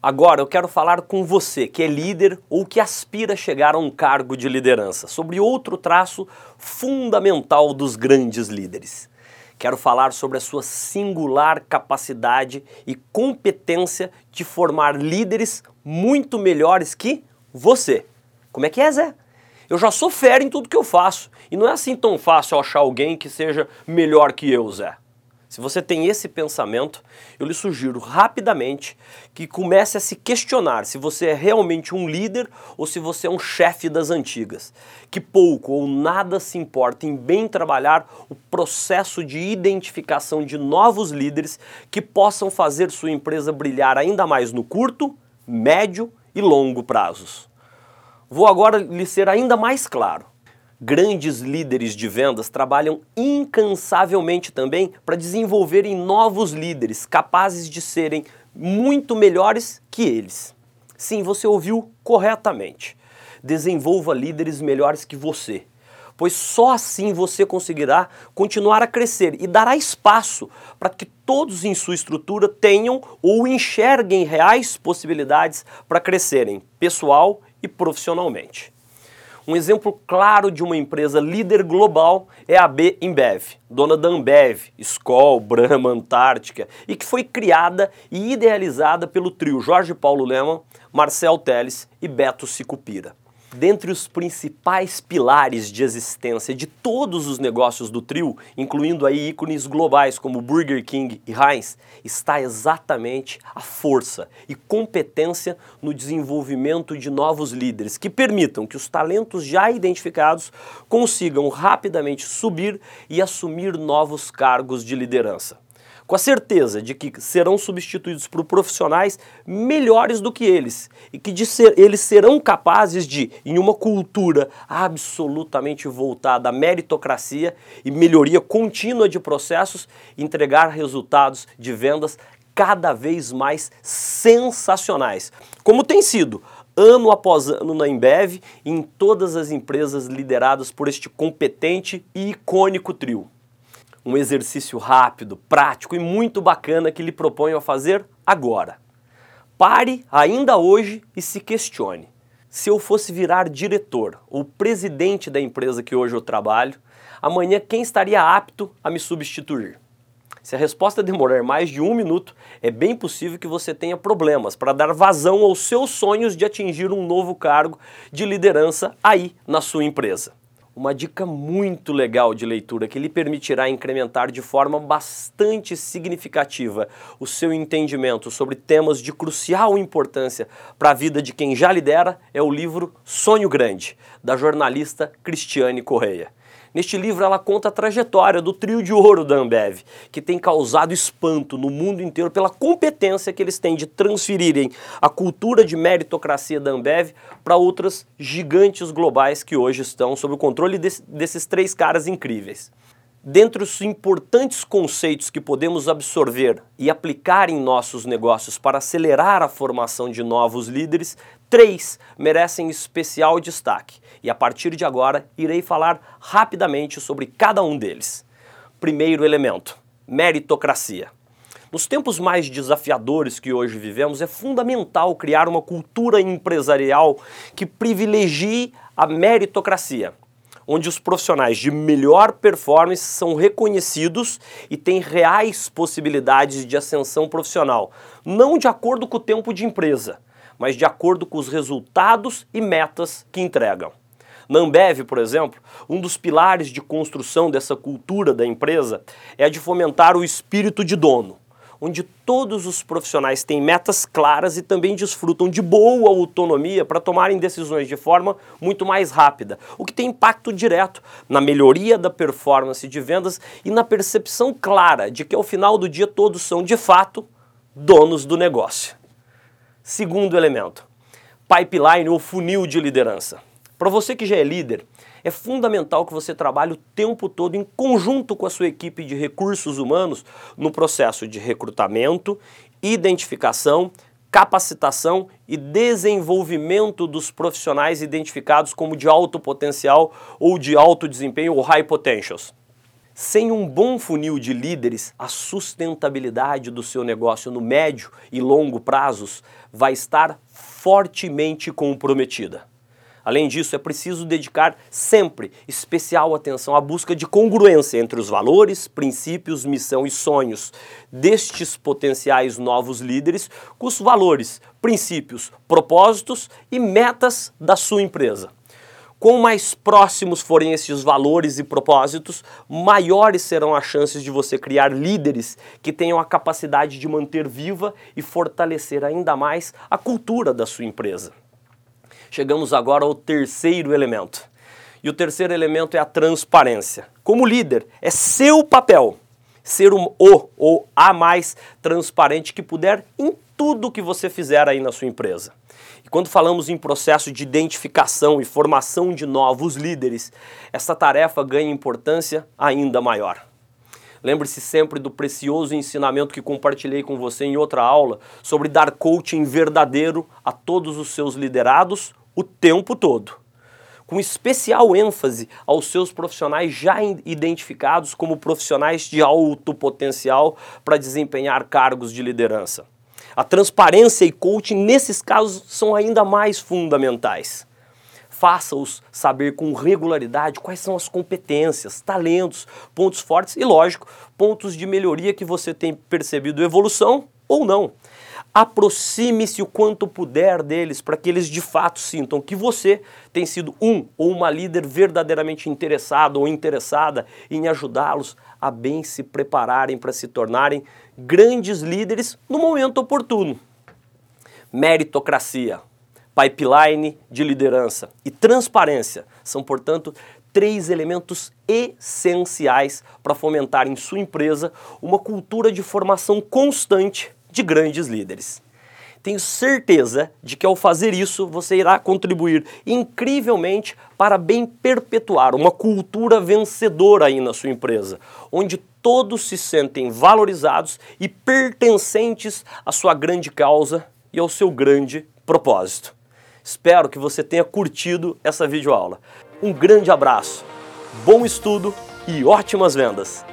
Agora eu quero falar com você que é líder ou que aspira a chegar a um cargo de liderança, sobre outro traço fundamental dos grandes líderes. Quero falar sobre a sua singular capacidade e competência de formar líderes muito melhores que você. Como é que é, Zé? Eu já sou fera em tudo que eu faço. E não é assim tão fácil achar alguém que seja melhor que eu, Zé. Se você tem esse pensamento, eu lhe sugiro rapidamente que comece a se questionar se você é realmente um líder ou se você é um chefe das antigas. Que pouco ou nada se importa em bem trabalhar o processo de identificação de novos líderes que possam fazer sua empresa brilhar ainda mais no curto, médio e longo prazos. Vou agora lhe ser ainda mais claro. Grandes líderes de vendas trabalham incansavelmente também para desenvolverem novos líderes capazes de serem muito melhores que eles. Sim, você ouviu corretamente. Desenvolva líderes melhores que você, pois só assim você conseguirá continuar a crescer e dará espaço para que todos em sua estrutura tenham ou enxerguem reais possibilidades para crescerem pessoal e profissionalmente. Um exemplo claro de uma empresa líder global é a B Embev, dona da Ambev, Skol, Brahma, Antártica, e que foi criada e idealizada pelo trio Jorge Paulo Leman, Marcel Teles e Beto Sicupira. Dentre os principais pilares de existência de todos os negócios do trio, incluindo aí ícones globais como Burger King e Heinz, está exatamente a força e competência no desenvolvimento de novos líderes que permitam que os talentos já identificados consigam rapidamente subir e assumir novos cargos de liderança com a certeza de que serão substituídos por profissionais melhores do que eles e que ser, eles serão capazes de, em uma cultura absolutamente voltada à meritocracia e melhoria contínua de processos, entregar resultados de vendas cada vez mais sensacionais, como tem sido ano após ano na Embev e em todas as empresas lideradas por este competente e icônico trio um exercício rápido, prático e muito bacana que lhe proponho a fazer agora. Pare ainda hoje e se questione. Se eu fosse virar diretor ou presidente da empresa que hoje eu trabalho, amanhã quem estaria apto a me substituir? Se a resposta demorar mais de um minuto, é bem possível que você tenha problemas para dar vazão aos seus sonhos de atingir um novo cargo de liderança aí na sua empresa uma dica muito legal de leitura que lhe permitirá incrementar de forma bastante significativa o seu entendimento sobre temas de crucial importância para a vida de quem já lidera é o livro Sonho Grande, da jornalista Cristiane Correia. Neste livro ela conta a trajetória do trio de ouro da Ambev, que tem causado espanto no mundo inteiro pela competência que eles têm de transferirem a cultura de meritocracia da Ambev para outras gigantes globais que hoje estão sob o controle desse, desses três caras incríveis. Dentre os importantes conceitos que podemos absorver e aplicar em nossos negócios para acelerar a formação de novos líderes, três merecem especial destaque. E a partir de agora irei falar rapidamente sobre cada um deles. Primeiro elemento: meritocracia. Nos tempos mais desafiadores que hoje vivemos, é fundamental criar uma cultura empresarial que privilegie a meritocracia onde os profissionais de melhor performance são reconhecidos e têm reais possibilidades de ascensão profissional, não de acordo com o tempo de empresa, mas de acordo com os resultados e metas que entregam. Na Ambev, por exemplo, um dos pilares de construção dessa cultura da empresa é a de fomentar o espírito de dono onde todos os profissionais têm metas claras e também desfrutam de boa autonomia para tomarem decisões de forma muito mais rápida, o que tem impacto direto na melhoria da performance de vendas e na percepção clara de que ao final do dia todos são de fato donos do negócio. Segundo elemento, pipeline ou funil de liderança. Para você que já é líder, é fundamental que você trabalhe o tempo todo em conjunto com a sua equipe de recursos humanos no processo de recrutamento, identificação, capacitação e desenvolvimento dos profissionais identificados como de alto potencial ou de alto desempenho ou high potentials. Sem um bom funil de líderes, a sustentabilidade do seu negócio no médio e longo prazos vai estar fortemente comprometida. Além disso, é preciso dedicar sempre especial atenção à busca de congruência entre os valores, princípios, missão e sonhos destes potenciais novos líderes com os valores, princípios, propósitos e metas da sua empresa. Quanto mais próximos forem esses valores e propósitos, maiores serão as chances de você criar líderes que tenham a capacidade de manter viva e fortalecer ainda mais a cultura da sua empresa. Chegamos agora ao terceiro elemento. E o terceiro elemento é a transparência. Como líder, é seu papel ser um, o ou a mais transparente que puder em tudo que você fizer aí na sua empresa. E quando falamos em processo de identificação e formação de novos líderes, essa tarefa ganha importância ainda maior. Lembre-se sempre do precioso ensinamento que compartilhei com você em outra aula sobre dar coaching verdadeiro a todos os seus liderados o tempo todo. Com especial ênfase aos seus profissionais já identificados como profissionais de alto potencial para desempenhar cargos de liderança. A transparência e coaching, nesses casos, são ainda mais fundamentais. Faça-os saber com regularidade quais são as competências, talentos, pontos fortes e, lógico, pontos de melhoria que você tem percebido evolução ou não. Aproxime-se o quanto puder deles para que eles de fato sintam que você tem sido um ou uma líder verdadeiramente interessado ou interessada em ajudá-los a bem se prepararem para se tornarem grandes líderes no momento oportuno. Meritocracia, pipeline de liderança e transparência são, portanto, três elementos essenciais para fomentar em sua empresa uma cultura de formação constante de grandes líderes. Tenho certeza de que ao fazer isso você irá contribuir incrivelmente para bem perpetuar uma cultura vencedora aí na sua empresa, onde todos se sentem valorizados e pertencentes à sua grande causa e ao seu grande propósito. Espero que você tenha curtido essa videoaula. Um grande abraço, bom estudo e ótimas vendas!